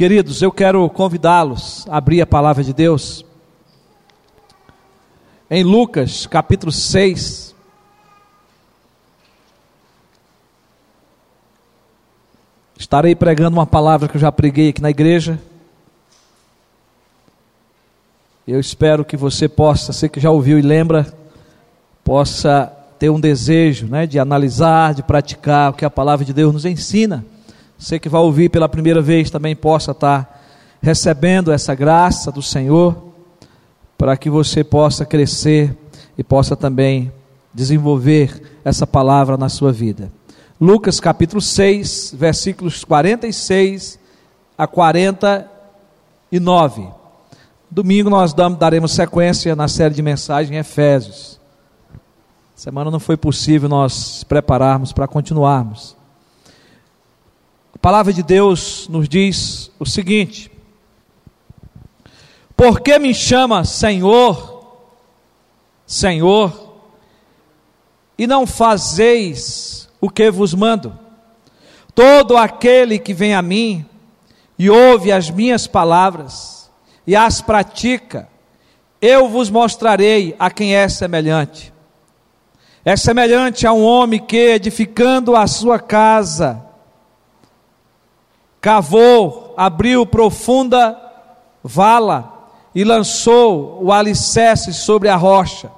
Queridos, eu quero convidá-los a abrir a palavra de Deus em Lucas capítulo 6. Estarei pregando uma palavra que eu já preguei aqui na igreja. Eu espero que você possa, você que já ouviu e lembra, possa ter um desejo né, de analisar, de praticar o que a palavra de Deus nos ensina. Você que vai ouvir pela primeira vez também possa estar recebendo essa graça do Senhor, para que você possa crescer e possa também desenvolver essa palavra na sua vida. Lucas capítulo 6, versículos 46 a 49. Domingo nós daremos sequência na série de mensagens em Efésios. Semana não foi possível nós prepararmos para continuarmos. A palavra de Deus nos diz o seguinte: Por que me chama Senhor, Senhor, e não fazeis o que vos mando? Todo aquele que vem a mim e ouve as minhas palavras e as pratica, eu vos mostrarei a quem é semelhante. É semelhante a um homem que, edificando a sua casa, cavou, abriu profunda vala e lançou o alicerce sobre a rocha.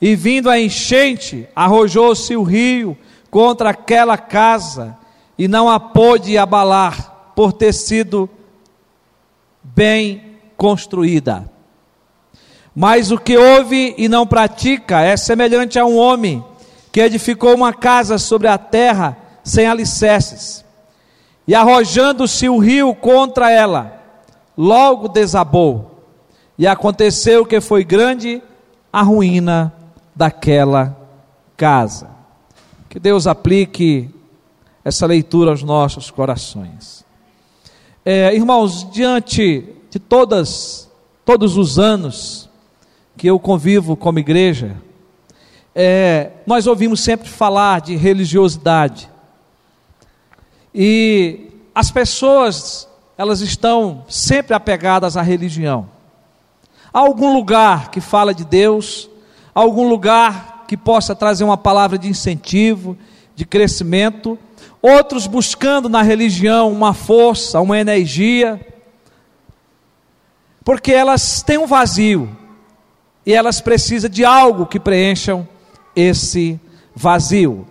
E vindo a enchente, arrojou-se o rio contra aquela casa e não a pôde abalar, por ter sido bem construída. Mas o que ouve e não pratica é semelhante a um homem que edificou uma casa sobre a terra sem alicerces. E arrojando-se o rio contra ela, logo desabou. E aconteceu que foi grande a ruína daquela casa. Que Deus aplique essa leitura aos nossos corações. É, irmãos, diante de todas, todos os anos que eu convivo como igreja, é, nós ouvimos sempre falar de religiosidade. E as pessoas, elas estão sempre apegadas à religião. Há algum lugar que fala de Deus, algum lugar que possa trazer uma palavra de incentivo, de crescimento, outros buscando na religião uma força, uma energia, porque elas têm um vazio e elas precisam de algo que preencham esse vazio.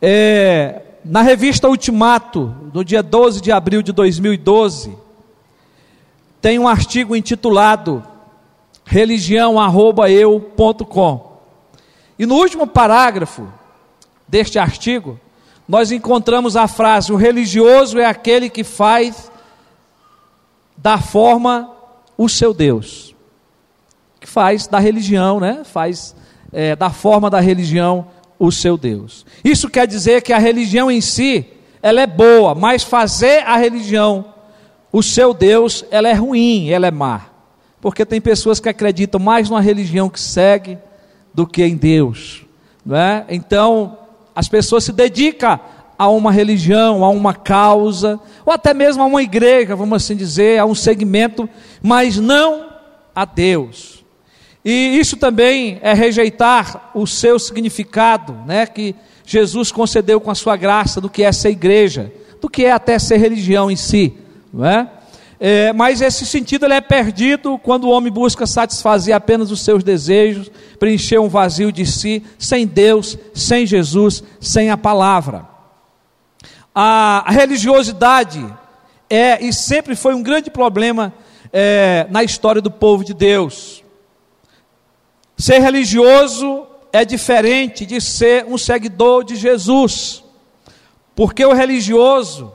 É, na revista Ultimato, no dia 12 de abril de 2012, tem um artigo intitulado religião@eu.com. E no último parágrafo deste artigo, nós encontramos a frase: o religioso é aquele que faz da forma o seu Deus que faz da religião, né? faz é, da forma da religião o seu Deus. Isso quer dizer que a religião em si, ela é boa, mas fazer a religião o seu Deus, ela é ruim, ela é má. Porque tem pessoas que acreditam mais numa religião que segue do que em Deus. Não é? Então, as pessoas se dedicam a uma religião, a uma causa, ou até mesmo a uma igreja, vamos assim dizer, a um segmento, mas não a Deus. E isso também é rejeitar o seu significado, né, que Jesus concedeu com a sua graça do que é ser igreja, do que é até ser religião em si, não é? É, mas esse sentido ele é perdido quando o homem busca satisfazer apenas os seus desejos, preencher um vazio de si, sem Deus, sem Jesus, sem a palavra. A, religiosidade é e sempre foi um grande problema é, na história do povo de Deus. Ser religioso é diferente de ser um seguidor de Jesus, porque o religioso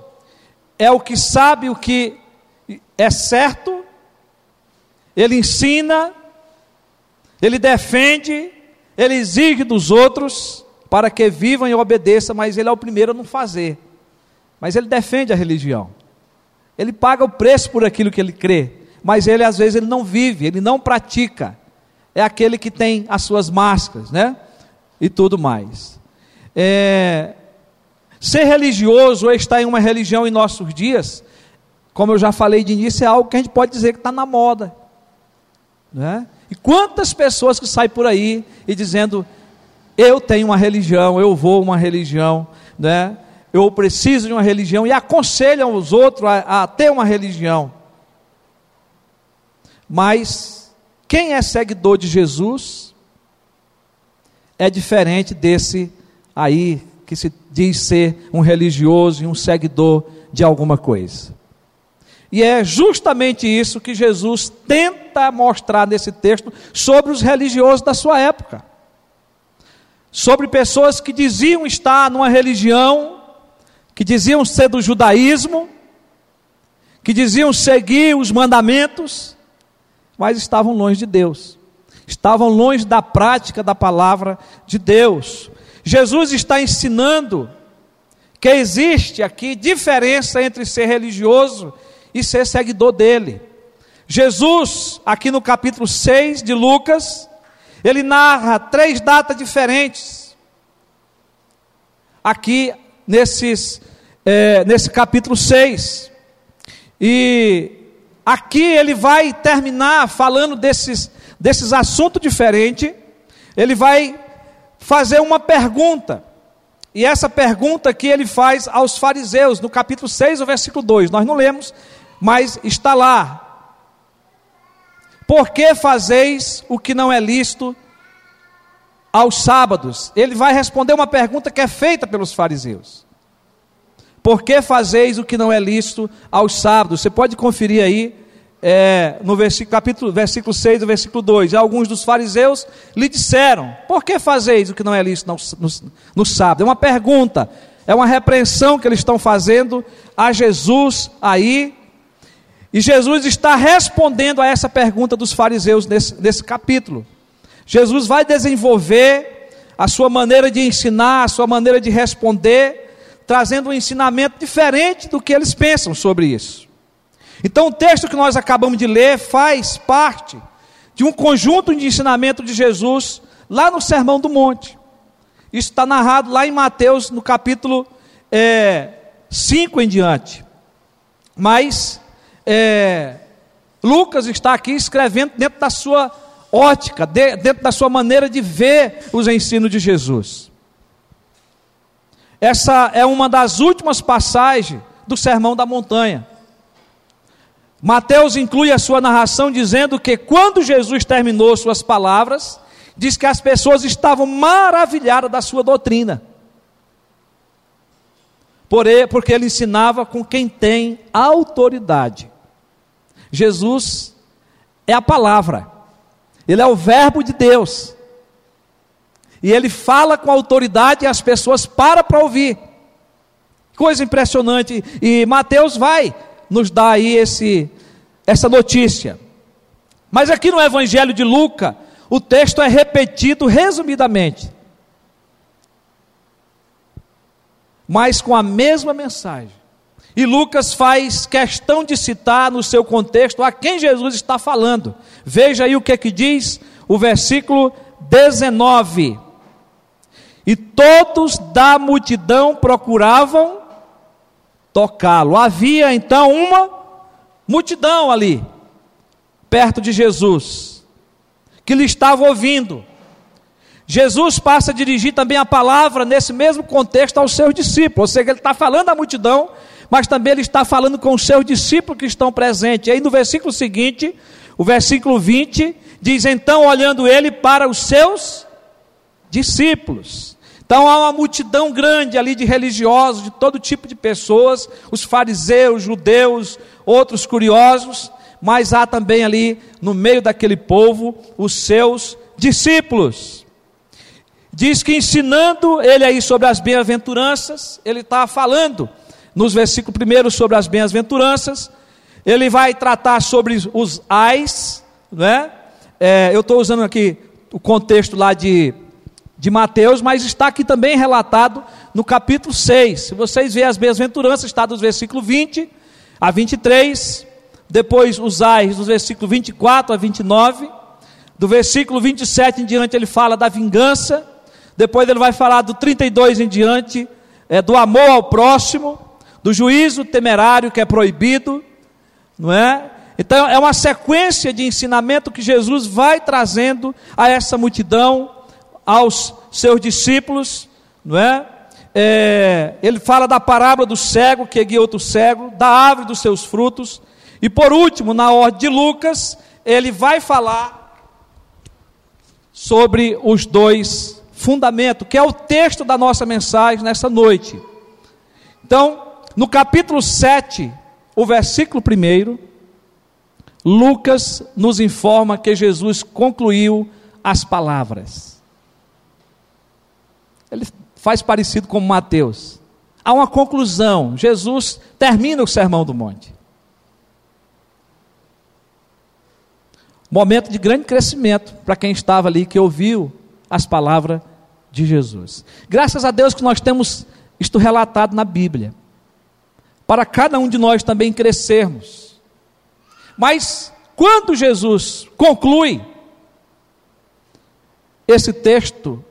é o que sabe o que é certo, ele ensina, ele defende, ele exige dos outros para que vivam e obedeçam, mas ele é o primeiro a não fazer. Mas ele defende a religião. Ele paga o preço por aquilo que ele crê, mas ele às vezes ele não vive, ele não pratica é aquele que tem as suas máscaras, né? E tudo mais. É, ser religioso ou estar em uma religião em nossos dias como eu já falei de início, é algo que a gente pode dizer que está na moda. Né? E quantas pessoas que saem por aí e dizendo, eu tenho uma religião, eu vou uma religião, né? eu preciso de uma religião, e aconselham os outros a, a ter uma religião. Mas quem é seguidor de Jesus é diferente desse aí que se diz ser um religioso e um seguidor de alguma coisa. E é justamente isso que Jesus tenta mostrar nesse texto sobre os religiosos da sua época. Sobre pessoas que diziam estar numa religião, que diziam ser do judaísmo, que diziam seguir os mandamentos, mas estavam longe de Deus, estavam longe da prática da palavra de Deus. Jesus está ensinando que existe aqui diferença entre ser religioso e ser seguidor dele. Jesus, aqui no capítulo 6 de Lucas, ele narra três datas diferentes. Aqui nesses, é, nesse capítulo 6. E aqui ele vai terminar falando desses, desses assuntos diferentes. Ele vai fazer uma pergunta. E essa pergunta que ele faz aos fariseus, no capítulo 6, o versículo 2. Nós não lemos, mas está lá. Por que fazeis o que não é lícito aos sábados? Ele vai responder uma pergunta que é feita pelos fariseus. Por que fazeis o que não é lícito aos sábados? Você pode conferir aí é, no versículo, capítulo, versículo 6 do versículo 2. Alguns dos fariseus lhe disseram: Por que fazeis o que não é lícito no, no, no sábado? É uma pergunta, é uma repreensão que eles estão fazendo a Jesus aí e Jesus está respondendo a essa pergunta dos fariseus nesse, nesse capítulo. Jesus vai desenvolver a sua maneira de ensinar, a sua maneira de responder, trazendo um ensinamento diferente do que eles pensam sobre isso. Então, o texto que nós acabamos de ler faz parte de um conjunto de ensinamento de Jesus lá no Sermão do Monte. Isso está narrado lá em Mateus, no capítulo é, 5 em diante. Mas é, Lucas está aqui escrevendo dentro da sua ótica, de, dentro da sua maneira de ver os ensinos de Jesus. Essa é uma das últimas passagens do Sermão da Montanha. Mateus inclui a sua narração dizendo que quando Jesus terminou suas palavras, diz que as pessoas estavam maravilhadas da sua doutrina. Porque ele ensinava com quem tem autoridade. Jesus é a palavra, ele é o Verbo de Deus. E ele fala com autoridade e as pessoas param para ouvir. Coisa impressionante. E Mateus vai nos dar aí esse, essa notícia. Mas aqui no Evangelho de Lucas, o texto é repetido resumidamente. Mas com a mesma mensagem. E Lucas faz questão de citar no seu contexto a quem Jesus está falando. Veja aí o que é que diz o versículo 19. E todos da multidão procuravam tocá-lo. Havia então uma multidão ali, perto de Jesus, que lhe estava ouvindo. Jesus passa a dirigir também a palavra nesse mesmo contexto aos seus discípulos, ou seja, ele está falando à multidão, mas também ele está falando com os seus discípulos que estão presentes. E aí no versículo seguinte, o versículo 20, diz: Então, olhando ele para os seus discípulos. Então há uma multidão grande ali de religiosos, de todo tipo de pessoas, os fariseus, judeus, outros curiosos, mas há também ali no meio daquele povo os seus discípulos. Diz que ensinando ele aí sobre as bem-aventuranças, ele está falando nos versículos primeiros sobre as bem-aventuranças, ele vai tratar sobre os ais, né? É, eu estou usando aqui o contexto lá de, de Mateus, mas está aqui também relatado no capítulo 6. Se vocês verem as bem-aventuranças, está dos versículos 20 a 23, depois os ais, dos versículos 24 a 29, do versículo 27 em diante ele fala da vingança, depois ele vai falar do 32 em diante, é, do amor ao próximo, do juízo temerário que é proibido, não é? Então é uma sequência de ensinamento que Jesus vai trazendo a essa multidão, aos seus discípulos, não é? é? ele fala da parábola do cego que guia outro cego, da árvore dos seus frutos, e por último, na ordem de Lucas, ele vai falar sobre os dois fundamentos, que é o texto da nossa mensagem nessa noite. Então, no capítulo 7, o versículo 1, Lucas nos informa que Jesus concluiu as palavras. Ele faz parecido com Mateus. Há uma conclusão. Jesus termina o sermão do monte. Momento de grande crescimento para quem estava ali, que ouviu as palavras de Jesus. Graças a Deus que nós temos isto relatado na Bíblia. Para cada um de nós também crescermos mas quando Jesus conclui, esse texto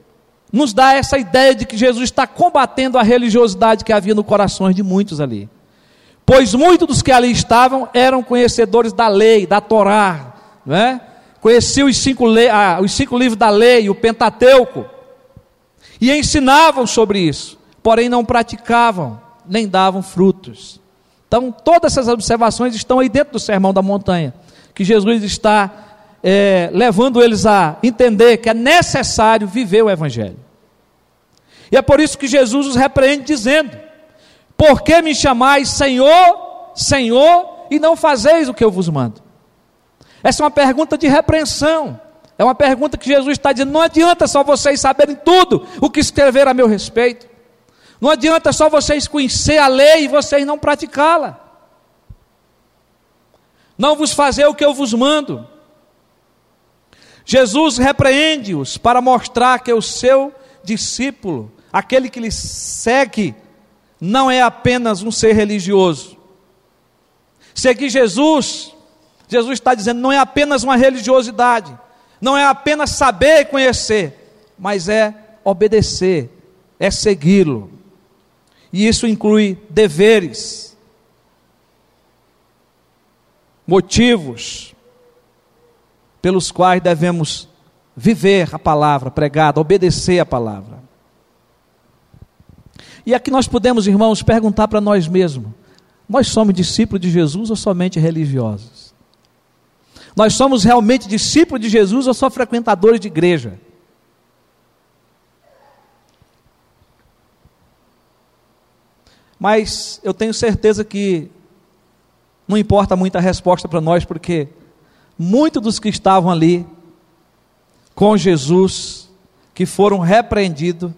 nos dá essa ideia de que Jesus está combatendo a religiosidade que havia no corações de muitos ali. Pois muitos dos que ali estavam eram conhecedores da lei, da Torá, não é? conheciam os cinco, ah, os cinco livros da lei, o Pentateuco, e ensinavam sobre isso, porém não praticavam, nem davam frutos. Então, todas essas observações estão aí dentro do Sermão da Montanha, que Jesus está é, levando eles a entender que é necessário viver o Evangelho. E é por isso que Jesus os repreende, dizendo: Por que me chamais Senhor, Senhor, e não fazeis o que eu vos mando? Essa é uma pergunta de repreensão. É uma pergunta que Jesus está dizendo: não adianta só vocês saberem tudo o que escrever a meu respeito. Não adianta só vocês conhecer a lei e vocês não praticá-la. Não vos fazer o que eu vos mando. Jesus repreende-os para mostrar que o seu discípulo, aquele que lhe segue, não é apenas um ser religioso. Seguir Jesus, Jesus está dizendo, não é apenas uma religiosidade, não é apenas saber e conhecer, mas é obedecer, é segui-lo. E isso inclui deveres, motivos pelos quais devemos viver a palavra pregada, obedecer a palavra. E aqui nós podemos, irmãos, perguntar para nós mesmos: nós somos discípulos de Jesus ou somente religiosos? Nós somos realmente discípulos de Jesus ou só frequentadores de igreja? Mas eu tenho certeza que não importa muito a resposta para nós, porque muitos dos que estavam ali com Jesus, que foram repreendidos,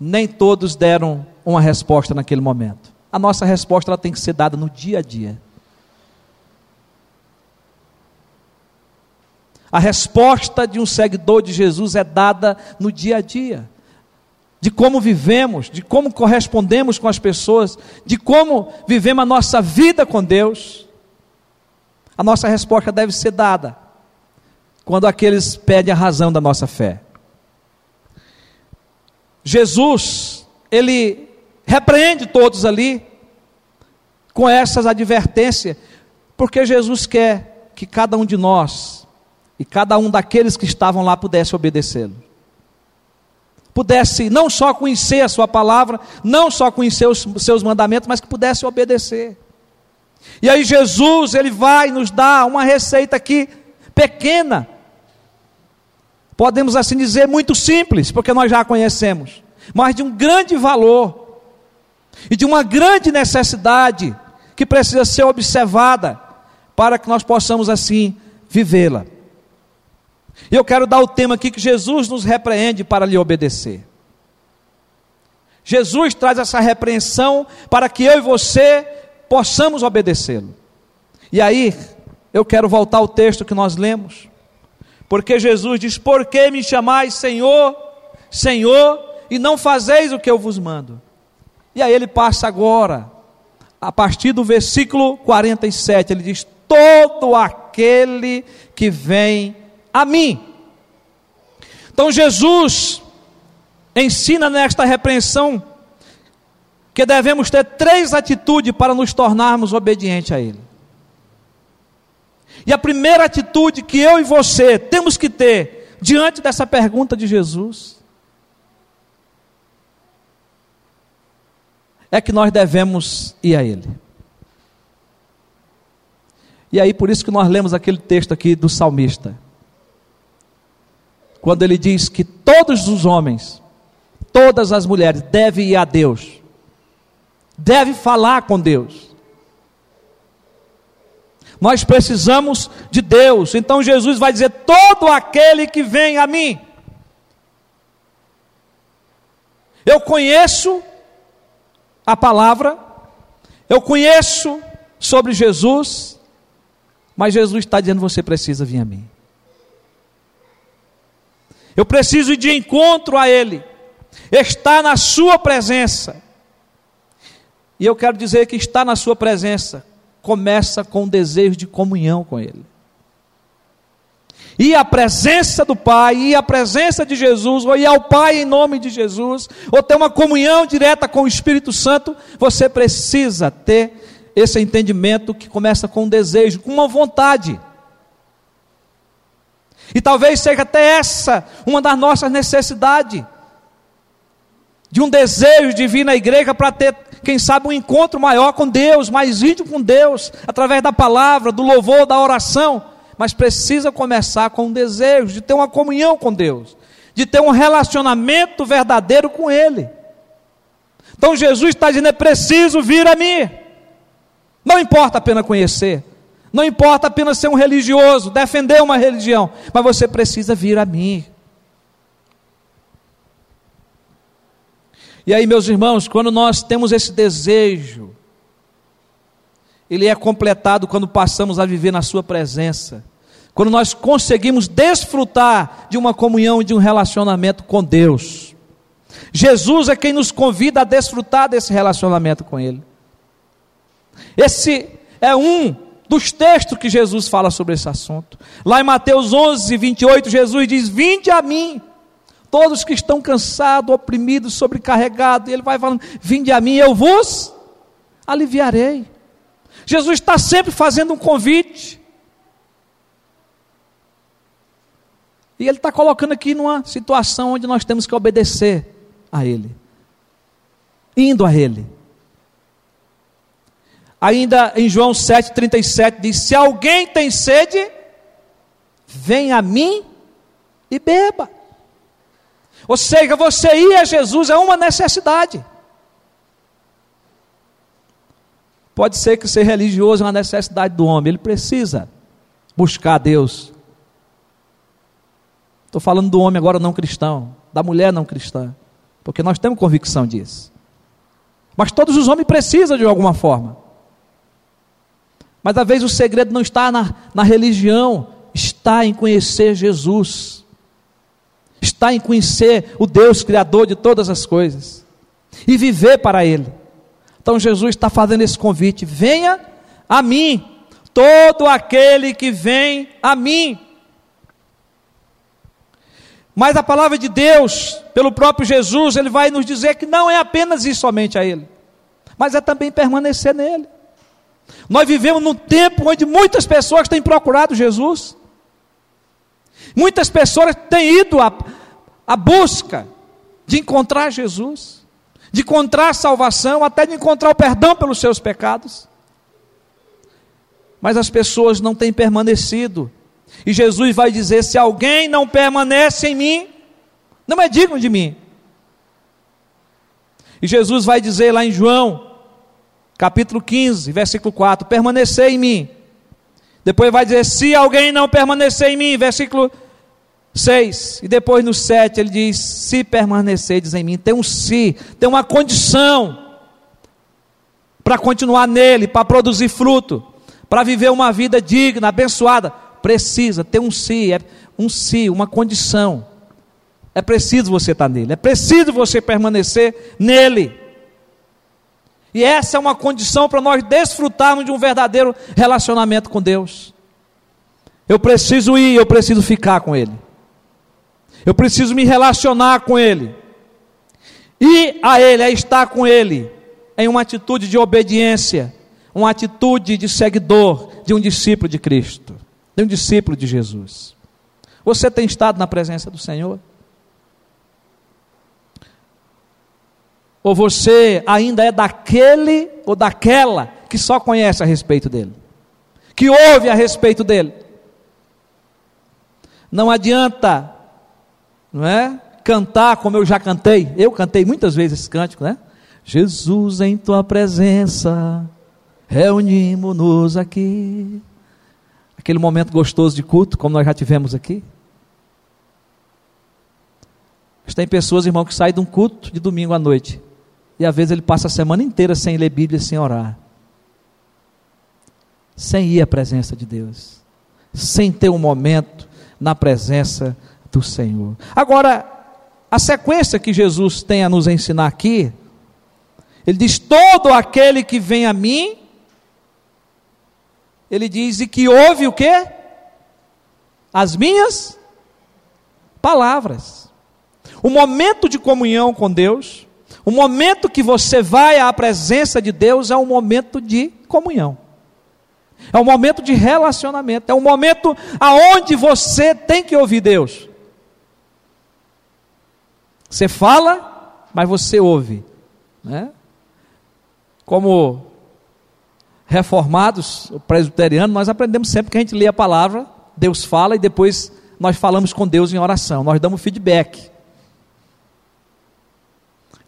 nem todos deram uma resposta naquele momento. A nossa resposta ela tem que ser dada no dia a dia. A resposta de um seguidor de Jesus é dada no dia a dia de como vivemos, de como correspondemos com as pessoas, de como vivemos a nossa vida com Deus, a nossa resposta deve ser dada quando aqueles pedem a razão da nossa fé. Jesus, ele repreende todos ali com essas advertências, porque Jesus quer que cada um de nós e cada um daqueles que estavam lá pudesse obedecê-lo pudesse não só conhecer a Sua palavra, não só conhecer os seus mandamentos, mas que pudesse obedecer. E aí Jesus, ele vai nos dar uma receita aqui pequena, podemos assim dizer muito simples, porque nós já a conhecemos, mas de um grande valor e de uma grande necessidade que precisa ser observada para que nós possamos assim vivê-la. E eu quero dar o tema aqui que Jesus nos repreende para lhe obedecer. Jesus traz essa repreensão para que eu e você possamos obedecê-lo. E aí, eu quero voltar ao texto que nós lemos, porque Jesus diz: Por que me chamais Senhor, Senhor, e não fazeis o que eu vos mando? E aí ele passa agora, a partir do versículo 47, ele diz: Todo aquele que vem a mim. Então Jesus ensina nesta repreensão que devemos ter três atitudes para nos tornarmos obedientes a Ele. E a primeira atitude que eu e você temos que ter diante dessa pergunta de Jesus é que nós devemos ir a Ele. E aí, por isso que nós lemos aquele texto aqui do salmista, quando ele diz que todos os homens, todas as mulheres devem ir a Deus, devem falar com Deus. Nós precisamos de Deus, então Jesus vai dizer: todo aquele que vem a mim. Eu conheço a palavra, eu conheço sobre Jesus, mas Jesus está dizendo: você precisa vir a mim. Eu preciso ir de encontro a Ele, estar na Sua presença. E eu quero dizer que estar na Sua presença começa com o desejo de comunhão com Ele. E a presença do Pai, e a presença de Jesus, ou ir ao Pai em nome de Jesus, ou ter uma comunhão direta com o Espírito Santo, você precisa ter esse entendimento que começa com um desejo, com uma vontade. E talvez seja até essa uma das nossas necessidades. De um desejo de vir na igreja para ter, quem sabe, um encontro maior com Deus, mais íntimo com Deus, através da palavra, do louvor, da oração. Mas precisa começar com um desejo de ter uma comunhão com Deus, de ter um relacionamento verdadeiro com Ele. Então Jesus está dizendo: é preciso vir a mim. Não importa apenas conhecer, não importa apenas ser um religioso, defender uma religião, mas você precisa vir a mim. E aí, meus irmãos, quando nós temos esse desejo, ele é completado quando passamos a viver na Sua presença, quando nós conseguimos desfrutar de uma comunhão e de um relacionamento com Deus. Jesus é quem nos convida a desfrutar desse relacionamento com Ele. Esse é um dos textos que Jesus fala sobre esse assunto. Lá em Mateus 11, 28, Jesus diz: Vinde a mim, todos que estão cansados, oprimidos, sobrecarregados. E ele vai falando: Vinde a mim, eu vos aliviarei. Jesus está sempre fazendo um convite. E ele está colocando aqui numa situação onde nós temos que obedecer a Ele, indo a Ele. Ainda em João 7,37 diz: Se alguém tem sede, vem a mim e beba. Ou seja, você ir a Jesus é uma necessidade. Pode ser que ser religioso é uma necessidade do homem, ele precisa buscar Deus. Estou falando do homem agora não cristão, da mulher não cristã, porque nós temos convicção disso. Mas todos os homens precisam de alguma forma. Mas às vezes o segredo não está na, na religião, está em conhecer Jesus, está em conhecer o Deus Criador de todas as coisas e viver para Ele. Então Jesus está fazendo esse convite: venha a mim, todo aquele que vem a mim. Mas a palavra de Deus, pelo próprio Jesus, ele vai nos dizer que não é apenas ir somente a Ele, mas é também permanecer nele. Nós vivemos num tempo onde muitas pessoas têm procurado Jesus. Muitas pessoas têm ido à, à busca de encontrar Jesus, de encontrar salvação, até de encontrar o perdão pelos seus pecados. Mas as pessoas não têm permanecido. E Jesus vai dizer: se alguém não permanece em mim, não é digno de mim. E Jesus vai dizer lá em João capítulo 15, versículo 4: permanecer em mim. Depois vai dizer: se alguém não permanecer em mim, versículo 6. E depois no 7 ele diz: se permanecerdes em mim. Tem um se, tem uma condição para continuar nele, para produzir fruto, para viver uma vida digna, abençoada. Precisa ter um se, é um se, uma condição. É preciso você estar nele, é preciso você permanecer nele. E essa é uma condição para nós desfrutarmos de um verdadeiro relacionamento com Deus. Eu preciso ir, eu preciso ficar com Ele. Eu preciso me relacionar com Ele. E a Ele é estar com Ele em uma atitude de obediência, uma atitude de seguidor, de um discípulo de Cristo. de um discípulo de Jesus. Você tem estado na presença do Senhor? Ou você ainda é daquele ou daquela que só conhece a respeito dele? Que ouve a respeito dele? Não adianta, não é? Cantar como eu já cantei. Eu cantei muitas vezes esse cântico, né? Jesus em tua presença, reunimos-nos aqui. Aquele momento gostoso de culto, como nós já tivemos aqui. Mas tem pessoas, irmão, que saem de um culto de domingo à noite. E às vezes ele passa a semana inteira sem ler Bíblia, sem orar. Sem ir à presença de Deus. Sem ter um momento na presença do Senhor. Agora, a sequência que Jesus tem a nos ensinar aqui, ele diz: todo aquele que vem a mim, ele diz, e que ouve o que? As minhas palavras. O momento de comunhão com Deus, o momento que você vai à presença de Deus é um momento de comunhão. É um momento de relacionamento, é um momento aonde você tem que ouvir Deus. Você fala, mas você ouve, né? Como reformados, presbiterianos, nós aprendemos sempre que a gente lê a palavra, Deus fala e depois nós falamos com Deus em oração, nós damos feedback.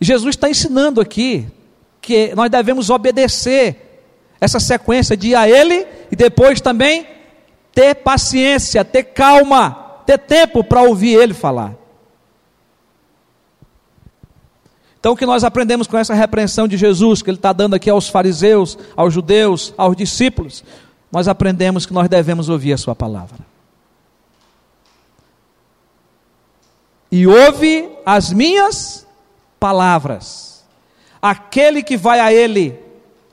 Jesus está ensinando aqui que nós devemos obedecer essa sequência de ir a Ele e depois também ter paciência, ter calma, ter tempo para ouvir Ele falar. Então, o que nós aprendemos com essa repreensão de Jesus, que Ele está dando aqui aos fariseus, aos judeus, aos discípulos, nós aprendemos que nós devemos ouvir a Sua palavra. E ouve as minhas palavras. Aquele que vai a Ele,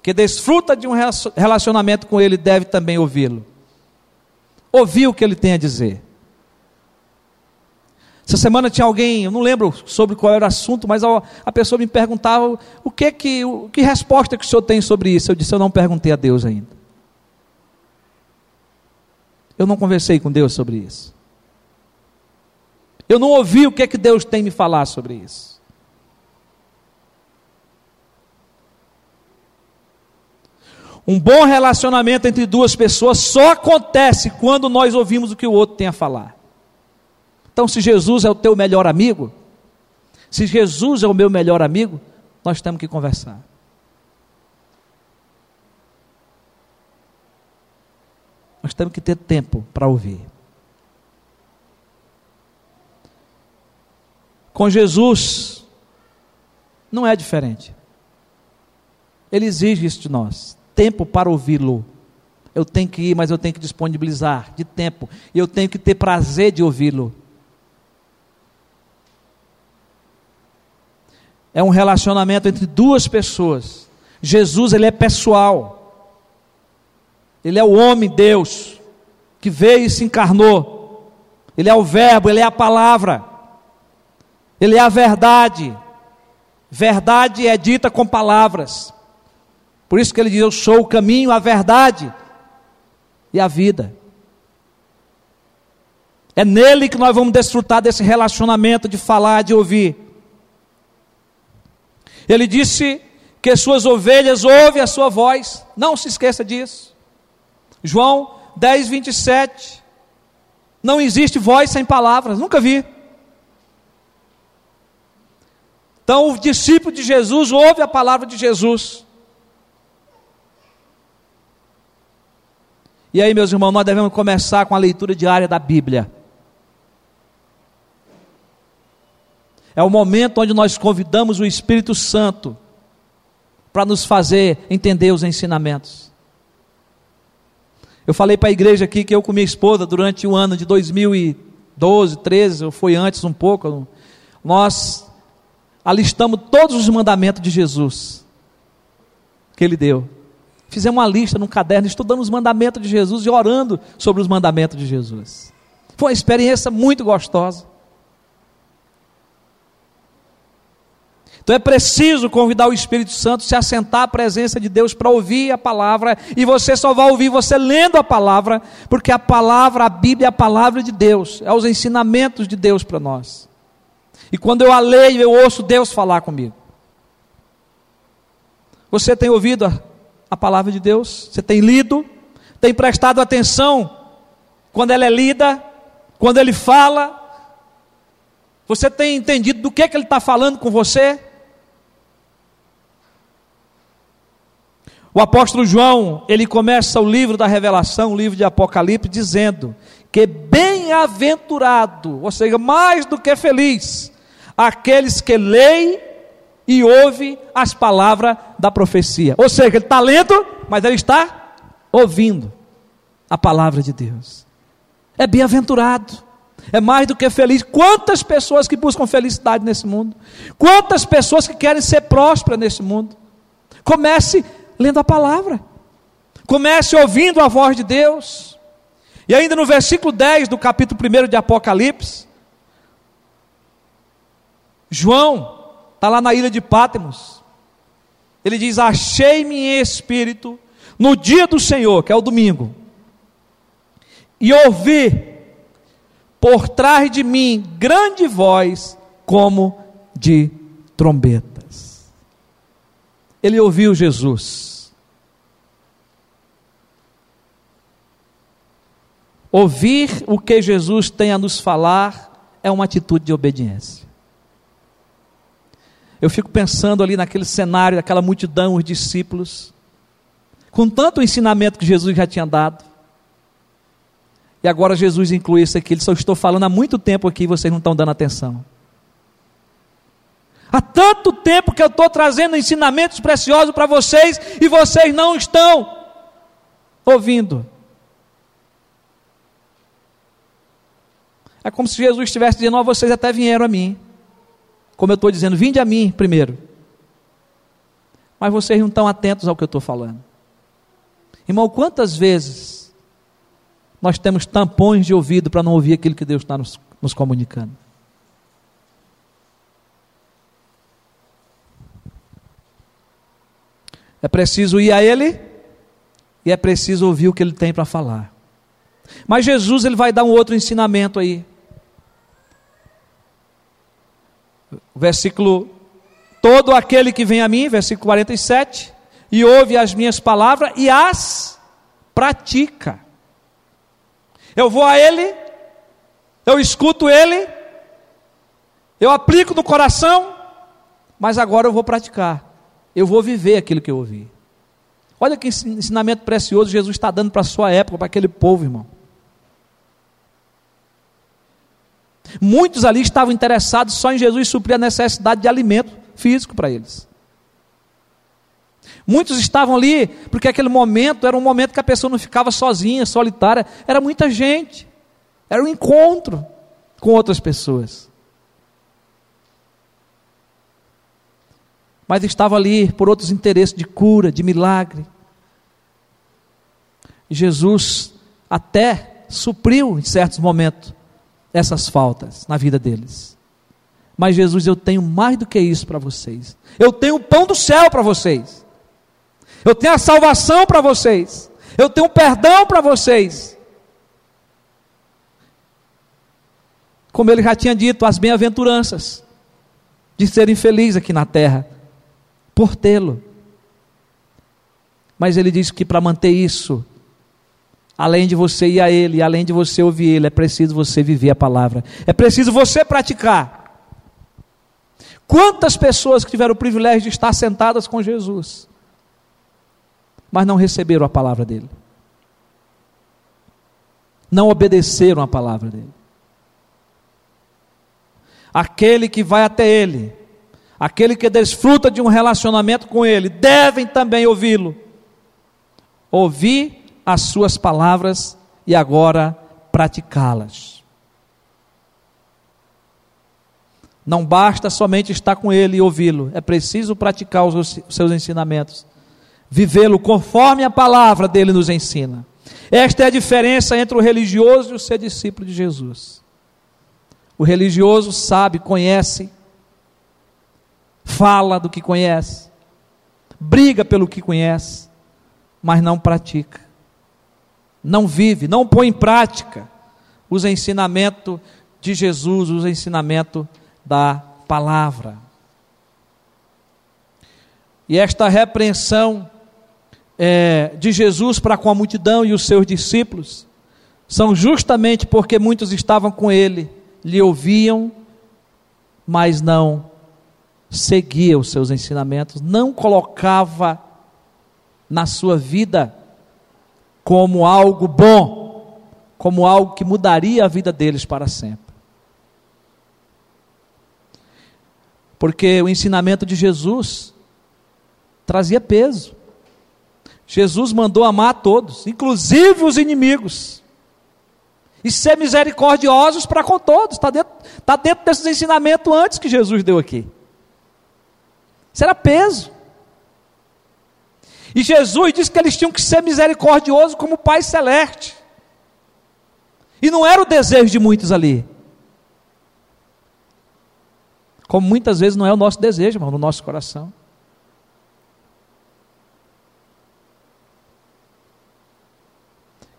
que desfruta de um relacionamento com Ele, deve também ouvi-lo. Ouvir o que Ele tem a dizer. Essa semana tinha alguém, eu não lembro sobre qual era o assunto, mas a, a pessoa me perguntava o que que, o, que resposta que o senhor tem sobre isso. Eu disse, eu não perguntei a Deus ainda. Eu não conversei com Deus sobre isso. Eu não ouvi o que, que Deus tem me falar sobre isso. Um bom relacionamento entre duas pessoas só acontece quando nós ouvimos o que o outro tem a falar. Então, se Jesus é o teu melhor amigo, se Jesus é o meu melhor amigo, nós temos que conversar. Nós temos que ter tempo para ouvir. Com Jesus, não é diferente. Ele exige isso de nós tempo para ouvi-lo. Eu tenho que ir, mas eu tenho que disponibilizar de tempo. E eu tenho que ter prazer de ouvi-lo. É um relacionamento entre duas pessoas. Jesus, ele é pessoal. Ele é o homem Deus que veio e se encarnou. Ele é o verbo, ele é a palavra. Ele é a verdade. Verdade é dita com palavras. Por isso que ele diz: Eu sou o caminho, a verdade e a vida. É nele que nós vamos desfrutar desse relacionamento de falar, de ouvir. Ele disse que suas ovelhas ouvem a sua voz. Não se esqueça disso. João 10, 27. Não existe voz sem palavras, nunca vi. Então, o discípulo de Jesus ouve a palavra de Jesus. E aí, meus irmãos, nós devemos começar com a leitura diária da Bíblia. É o momento onde nós convidamos o Espírito Santo para nos fazer entender os ensinamentos. Eu falei para a igreja aqui que eu com minha esposa, durante o ano de 2012, 13, ou foi antes um pouco, nós alistamos todos os mandamentos de Jesus que ele deu. Fizemos uma lista num caderno, estudando os mandamentos de Jesus e orando sobre os mandamentos de Jesus. Foi uma experiência muito gostosa. Então é preciso convidar o Espírito Santo se assentar à presença de Deus para ouvir a palavra, e você só vai ouvir você lendo a palavra, porque a palavra, a Bíblia é a palavra de Deus, é os ensinamentos de Deus para nós. E quando eu a leio, eu ouço Deus falar comigo. Você tem ouvido a, a palavra de Deus? Você tem lido? Tem prestado atenção quando ela é lida? Quando ele fala? Você tem entendido do que, que ele está falando com você? O apóstolo João, ele começa o livro da Revelação, o livro de Apocalipse, dizendo que bem-aventurado, ou seja, mais do que feliz, aqueles que leem e ouvem as palavras da profecia. Ou seja, ele está lendo, mas ele está ouvindo a palavra de Deus. É bem-aventurado, é mais do que feliz. Quantas pessoas que buscam felicidade nesse mundo? Quantas pessoas que querem ser prósperas nesse mundo? Comece lendo a palavra. Comece ouvindo a voz de Deus. E ainda no versículo 10 do capítulo 1 de Apocalipse, João está lá na ilha de Pátimos. Ele diz: Achei-me em espírito no dia do Senhor, que é o domingo, e ouvi por trás de mim grande voz como de trombeta ele ouviu Jesus. Ouvir o que Jesus tem a nos falar é uma atitude de obediência. Eu fico pensando ali naquele cenário, aquela multidão, os discípulos, com tanto ensinamento que Jesus já tinha dado. E agora Jesus inclui isso aqui. Ele só estou falando há muito tempo aqui e vocês não estão dando atenção. Há tanto tempo que eu estou trazendo ensinamentos preciosos para vocês e vocês não estão ouvindo. É como se Jesus estivesse dizendo: oh, vocês até vieram a mim. Como eu estou dizendo, vinde a mim primeiro. Mas vocês não estão atentos ao que eu estou falando. Irmão, quantas vezes nós temos tampões de ouvido para não ouvir aquilo que Deus está nos, nos comunicando? É preciso ir a Ele e é preciso ouvir o que Ele tem para falar. Mas Jesus ele vai dar um outro ensinamento aí. Versículo todo aquele que vem a mim, versículo 47, e ouve as minhas palavras e as pratica. Eu vou a ele, eu escuto ele, eu aplico no coração, mas agora eu vou praticar eu vou viver aquilo que eu ouvi. Olha que ensinamento precioso Jesus está dando para a sua época, para aquele povo, irmão. Muitos ali estavam interessados só em Jesus suprir a necessidade de alimento físico para eles. Muitos estavam ali porque aquele momento era um momento que a pessoa não ficava sozinha, solitária, era muita gente, era um encontro com outras pessoas. Mas estava ali por outros interesses de cura, de milagre. Jesus até supriu em certos momentos essas faltas na vida deles. Mas Jesus, eu tenho mais do que isso para vocês. Eu tenho o pão do céu para vocês. Eu tenho a salvação para vocês. Eu tenho perdão para vocês. Como ele já tinha dito, as bem-aventuranças de serem felizes aqui na terra por tê-lo. Mas ele diz que para manter isso, além de você ir a ele, além de você ouvir ele, é preciso você viver a palavra. É preciso você praticar. Quantas pessoas que tiveram o privilégio de estar sentadas com Jesus, mas não receberam a palavra dele, não obedeceram a palavra dele. Aquele que vai até ele, aquele que desfruta de um relacionamento com Ele, devem também ouvi-lo. Ouvir as suas palavras e agora praticá-las. Não basta somente estar com Ele e ouvi-lo, é preciso praticar os seus ensinamentos, vivê-lo conforme a palavra dele nos ensina. Esta é a diferença entre o religioso e o ser discípulo de Jesus. O religioso sabe, conhece, fala do que conhece, briga pelo que conhece, mas não pratica, não vive, não põe em prática os ensinamentos de Jesus, os ensinamentos da palavra. E esta repreensão é, de Jesus para com a multidão e os seus discípulos são justamente porque muitos estavam com ele, lhe ouviam, mas não seguia os seus ensinamentos, não colocava na sua vida como algo bom, como algo que mudaria a vida deles para sempre. Porque o ensinamento de Jesus trazia peso. Jesus mandou amar a todos, inclusive os inimigos, e ser misericordiosos para com todos. Está dentro, tá dentro desses ensinamentos antes que Jesus deu aqui. Isso era peso. E Jesus disse que eles tinham que ser misericordiosos como o Pai Celeste. E não era o desejo de muitos ali. Como muitas vezes não é o nosso desejo, irmão, no nosso coração.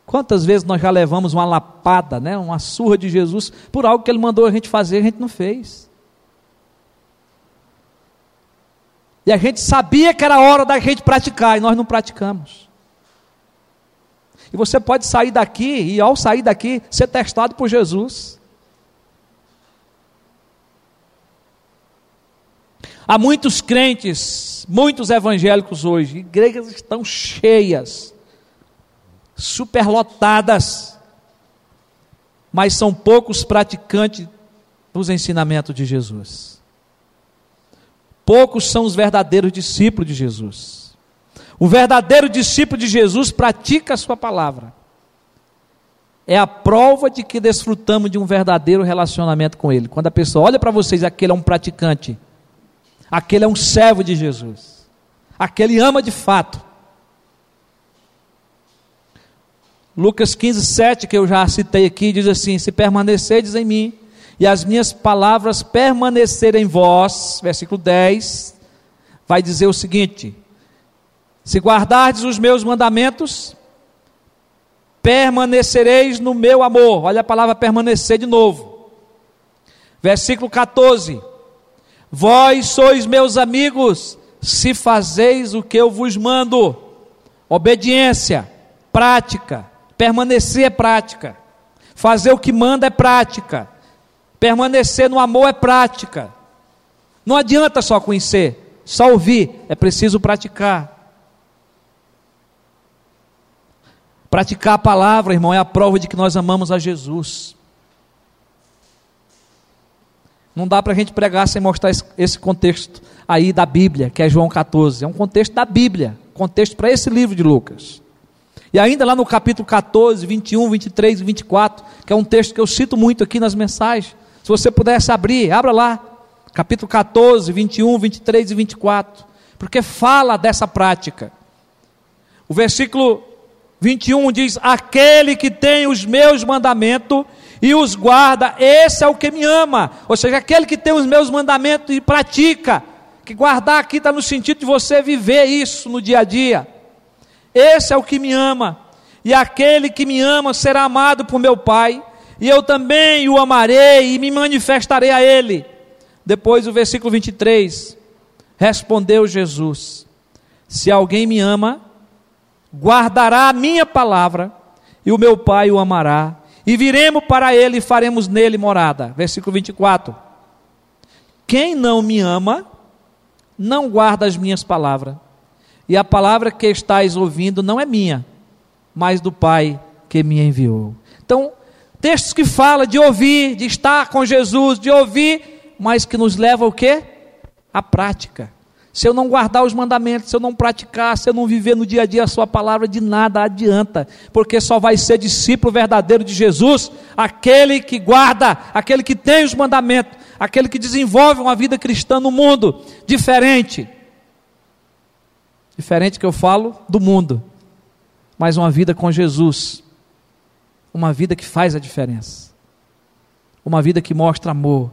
Quantas vezes nós já levamos uma lapada, né, uma surra de Jesus por algo que ele mandou a gente fazer, a gente não fez. E a gente sabia que era hora da gente praticar e nós não praticamos. E você pode sair daqui e ao sair daqui ser testado por Jesus. Há muitos crentes, muitos evangélicos hoje, igrejas estão cheias, superlotadas, mas são poucos praticantes dos ensinamentos de Jesus. Poucos são os verdadeiros discípulos de Jesus. O verdadeiro discípulo de Jesus pratica a sua palavra. É a prova de que desfrutamos de um verdadeiro relacionamento com Ele. Quando a pessoa olha para vocês, aquele é um praticante, aquele é um servo de Jesus, aquele ama de fato. Lucas 15, 7, que eu já citei aqui, diz assim: Se permanecerdes em mim e as minhas palavras permanecerem em vós, versículo 10, vai dizer o seguinte: Se guardardes os meus mandamentos, permanecereis no meu amor. Olha a palavra permanecer de novo. Versículo 14: Vós sois meus amigos, se fazeis o que eu vos mando. Obediência, prática, permanecer é prática, fazer o que manda é prática. Permanecer no amor é prática. Não adianta só conhecer, só ouvir, é preciso praticar. Praticar a palavra, irmão, é a prova de que nós amamos a Jesus. Não dá para a gente pregar sem mostrar esse contexto aí da Bíblia, que é João 14. É um contexto da Bíblia, contexto para esse livro de Lucas. E ainda lá no capítulo 14, 21, 23 e 24, que é um texto que eu cito muito aqui nas mensagens, se você pudesse abrir, abra lá, capítulo 14, 21, 23 e 24, porque fala dessa prática. O versículo 21 diz: Aquele que tem os meus mandamentos e os guarda, esse é o que me ama. Ou seja, aquele que tem os meus mandamentos e pratica. Que guardar aqui está no sentido de você viver isso no dia a dia. Esse é o que me ama. E aquele que me ama será amado por meu Pai e eu também o amarei e me manifestarei a ele. Depois o versículo 23, respondeu Jesus: Se alguém me ama, guardará a minha palavra, e o meu Pai o amará, e viremos para ele e faremos nele morada. Versículo 24: Quem não me ama, não guarda as minhas palavras, e a palavra que estáis ouvindo não é minha, mas do Pai que me enviou. Então, Textos que fala de ouvir, de estar com Jesus, de ouvir, mas que nos leva ao quê? A prática. Se eu não guardar os mandamentos, se eu não praticar, se eu não viver no dia a dia a sua palavra, de nada adianta, porque só vai ser discípulo verdadeiro de Jesus aquele que guarda, aquele que tem os mandamentos, aquele que desenvolve uma vida cristã no mundo diferente. Diferente que eu falo do mundo, mas uma vida com Jesus uma vida que faz a diferença, uma vida que mostra amor,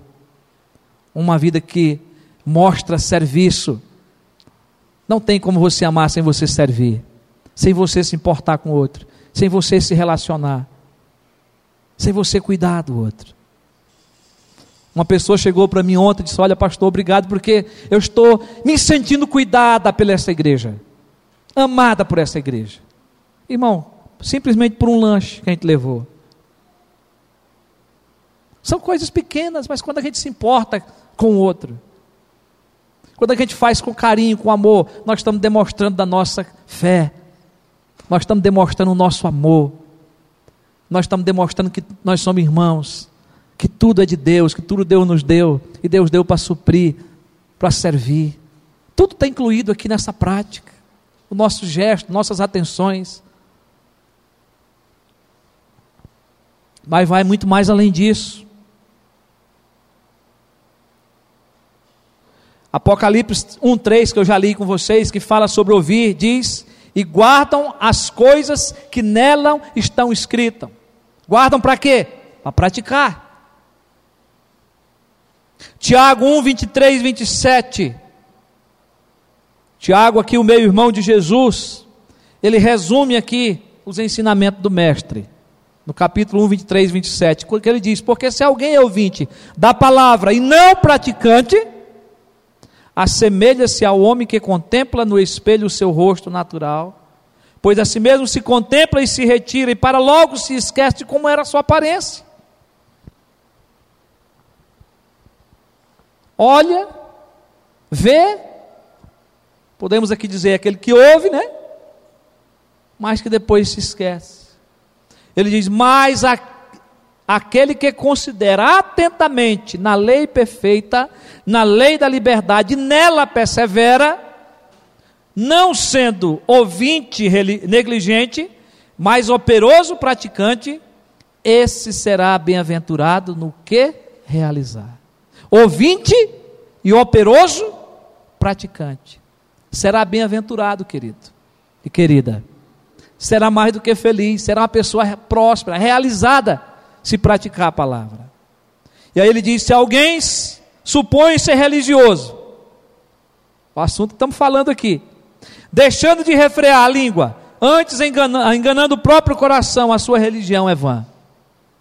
uma vida que mostra serviço. Não tem como você amar sem você servir, sem você se importar com o outro, sem você se relacionar, sem você cuidar do outro. Uma pessoa chegou para mim ontem e disse: Olha, pastor, obrigado porque eu estou me sentindo cuidada pela essa igreja, amada por essa igreja. Irmão, simplesmente por um lanche que a gente levou. São coisas pequenas, mas quando a gente se importa com o outro, quando a gente faz com carinho, com amor, nós estamos demonstrando da nossa fé, nós estamos demonstrando o nosso amor, nós estamos demonstrando que nós somos irmãos, que tudo é de Deus, que tudo Deus nos deu, e Deus deu para suprir, para servir. Tudo está incluído aqui nessa prática. O nosso gesto, nossas atenções. Mas vai muito mais além disso. Apocalipse 1:3 que eu já li com vocês, que fala sobre ouvir, diz: "E guardam as coisas que nela estão escritas". Guardam para quê? Para praticar. Tiago 1, 23, 27. Tiago, aqui, o meu irmão de Jesus, ele resume aqui os ensinamentos do Mestre no capítulo 1, 23, 27, que ele diz: Porque se alguém é ouvinte da palavra e não praticante, assemelha-se ao homem que contempla no espelho o seu rosto natural, pois a si mesmo se contempla e se retira, e para logo se esquece de como era a sua aparência. Olha, vê, podemos aqui dizer aquele que ouve, né? Mas que depois se esquece. Ele diz: Mas a, aquele que considera atentamente na lei perfeita, na lei da liberdade, nela persevera, não sendo ouvinte negligente, mas operoso praticante, esse será bem-aventurado no que realizar. Ouvinte e operoso praticante. Será bem-aventurado, querido e querida será mais do que feliz, será uma pessoa próspera, realizada, se praticar a palavra. E aí ele diz: se alguém supõe ser religioso, o assunto que estamos falando aqui, deixando de refrear a língua, antes enganando, enganando o próprio coração, a sua religião é vã.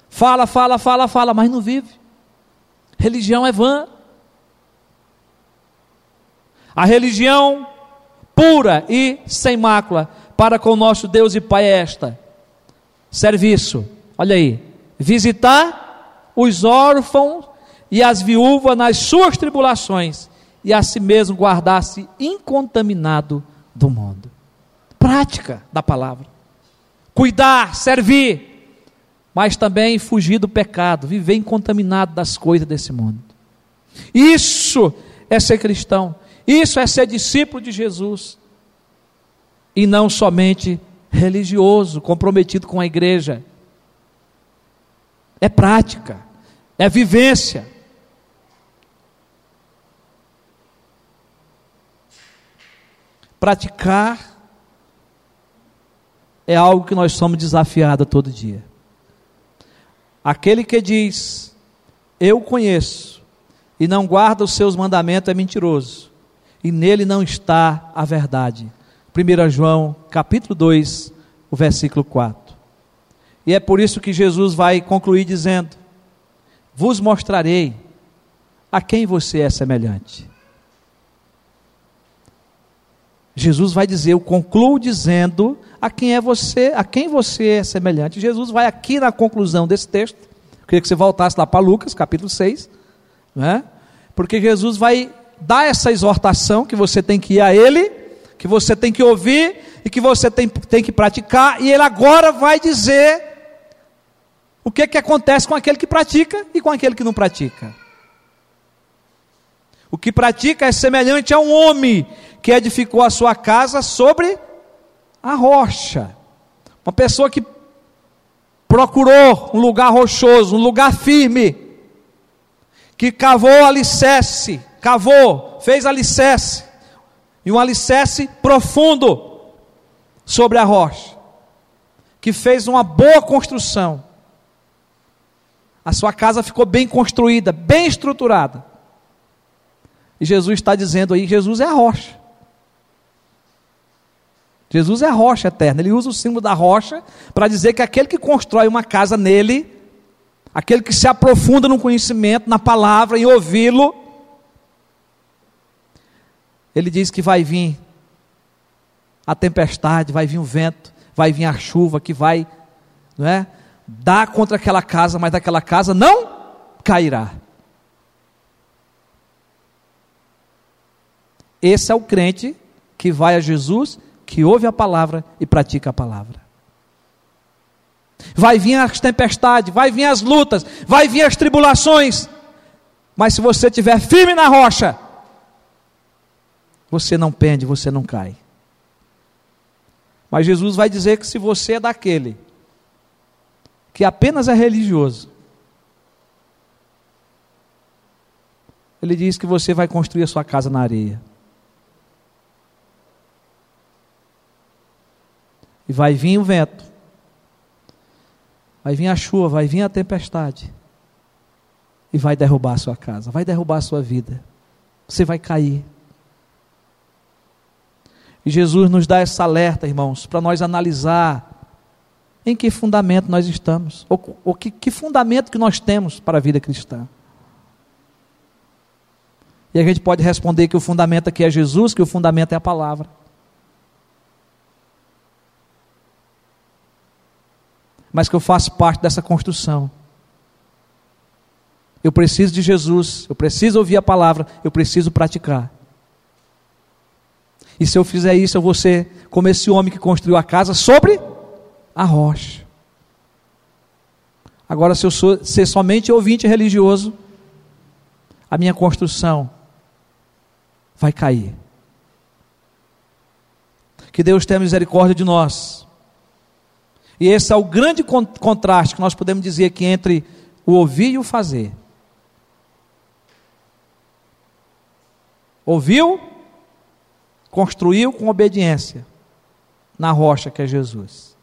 Fala, fala, fala, fala, mas não vive. Religião é vã. A religião pura e sem mácula para com nosso Deus e Pai é esta: serviço, olha aí, visitar os órfãos e as viúvas nas suas tribulações, e a si mesmo guardar-se incontaminado do mundo. Prática da palavra. Cuidar, servir, mas também fugir do pecado, viver incontaminado das coisas desse mundo. Isso é ser cristão, isso é ser discípulo de Jesus e não somente religioso, comprometido com a igreja. É prática, é vivência. Praticar é algo que nós somos desafiados todo dia. Aquele que diz, eu conheço, e não guarda os seus mandamentos é mentiroso, e nele não está a verdade. 1 João, capítulo 2, o versículo 4. E é por isso que Jesus vai concluir dizendo: Vos mostrarei a quem você é semelhante. Jesus vai dizer, eu concluo dizendo a quem é você, a quem você é semelhante. Jesus vai aqui na conclusão desse texto. Eu queria que você voltasse lá para Lucas, capítulo 6, né? Porque Jesus vai dar essa exortação que você tem que ir a ele que você tem que ouvir e que você tem, tem que praticar, e ele agora vai dizer o que, que acontece com aquele que pratica e com aquele que não pratica. O que pratica é semelhante a um homem que edificou a sua casa sobre a rocha. Uma pessoa que procurou um lugar rochoso, um lugar firme, que cavou alicerce, cavou, fez alicerce, e um alicerce profundo sobre a rocha, que fez uma boa construção. A sua casa ficou bem construída, bem estruturada. E Jesus está dizendo aí: Jesus é a rocha. Jesus é a rocha eterna. Ele usa o símbolo da rocha para dizer que aquele que constrói uma casa nele, aquele que se aprofunda no conhecimento, na palavra, em ouvi-lo, ele diz que vai vir a tempestade, vai vir o vento, vai vir a chuva que vai, não é, dar contra aquela casa, mas daquela casa não cairá. Esse é o crente que vai a Jesus que ouve a palavra e pratica a palavra. Vai vir as tempestades, vai vir as lutas, vai vir as tribulações, mas se você estiver firme na rocha, você não pende, você não cai. Mas Jesus vai dizer que se você é daquele que apenas é religioso, ele diz que você vai construir a sua casa na areia. E vai vir o vento, vai vir a chuva, vai vir a tempestade, e vai derrubar a sua casa, vai derrubar a sua vida. Você vai cair. E Jesus nos dá essa alerta, irmãos, para nós analisar em que fundamento nós estamos, ou, ou que, que fundamento que nós temos para a vida cristã. E a gente pode responder que o fundamento aqui é Jesus, que o fundamento é a palavra. mas que eu faço parte dessa construção. Eu preciso de Jesus, eu preciso ouvir a palavra, eu preciso praticar. E se eu fizer isso, eu vou ser como esse homem que construiu a casa sobre a rocha. Agora, se eu sou, ser somente ouvinte religioso, a minha construção vai cair. Que Deus tenha misericórdia de nós e esse é o grande contraste que nós podemos dizer aqui entre o ouvir e o fazer. Ouviu, construiu com obediência na rocha que é Jesus.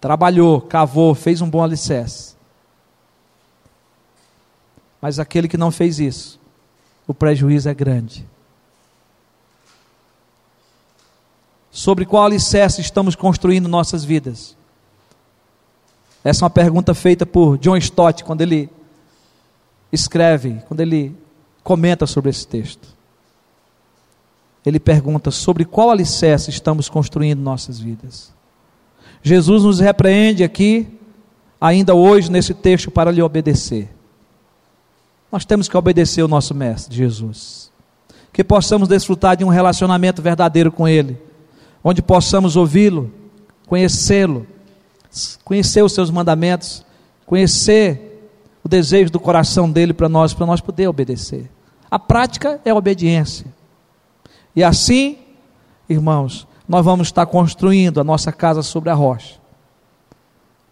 Trabalhou, cavou, fez um bom alicerce. Mas aquele que não fez isso, o prejuízo é grande. Sobre qual alicerce estamos construindo nossas vidas? Essa é uma pergunta feita por John Stott quando ele escreve, quando ele comenta sobre esse texto. Ele pergunta sobre qual alicerce estamos construindo nossas vidas. Jesus nos repreende aqui, ainda hoje, nesse texto, para lhe obedecer. Nós temos que obedecer o nosso Mestre, Jesus. Que possamos desfrutar de um relacionamento verdadeiro com Ele, onde possamos ouvi-lo, conhecê-lo conhecer os seus mandamentos, conhecer o desejo do coração dele para nós, para nós poder obedecer. A prática é a obediência. E assim, irmãos, nós vamos estar construindo a nossa casa sobre a rocha.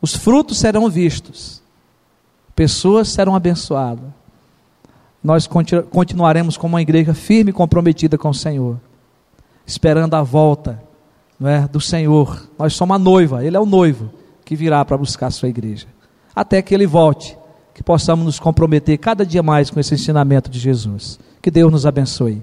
Os frutos serão vistos, pessoas serão abençoadas. Nós continuaremos como uma igreja firme e comprometida com o Senhor, esperando a volta não é, do Senhor. Nós somos a noiva, Ele é o noivo que virá para buscar a sua igreja. Até que ele volte, que possamos nos comprometer cada dia mais com esse ensinamento de Jesus. Que Deus nos abençoe.